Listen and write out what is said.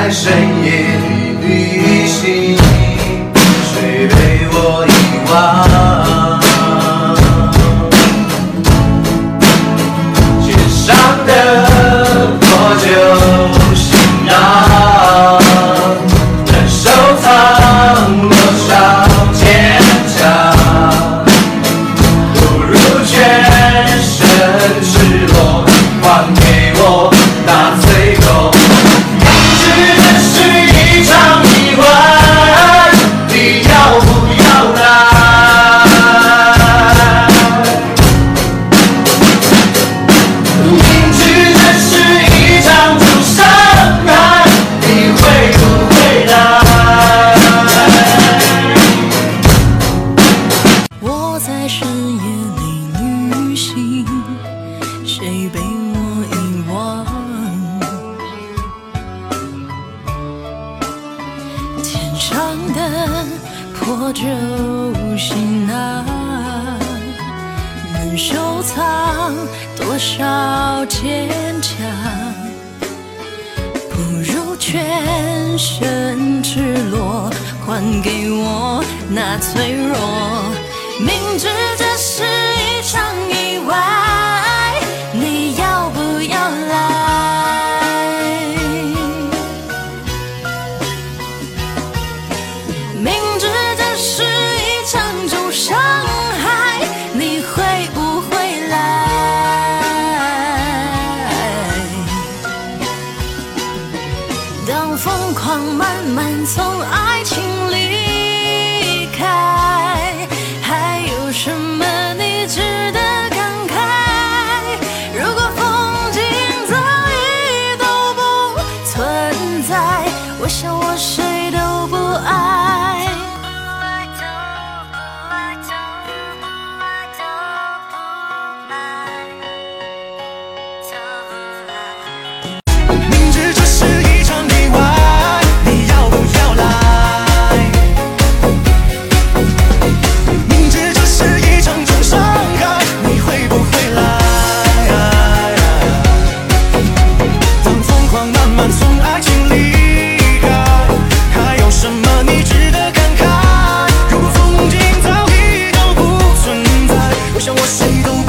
在深夜里旅行，夜里旅行，谁被我遗忘？天上的破旧行囊，能收藏多少坚强？不如全身赤裸，还给我那脆弱。明知这是一场意外，你要不要来？明知这是一场重伤害，你会不会来？当疯狂慢慢从爱情离开，有什么慢从爱情离开还有什么你值得感慨如果风景早已都不存在我想我谁都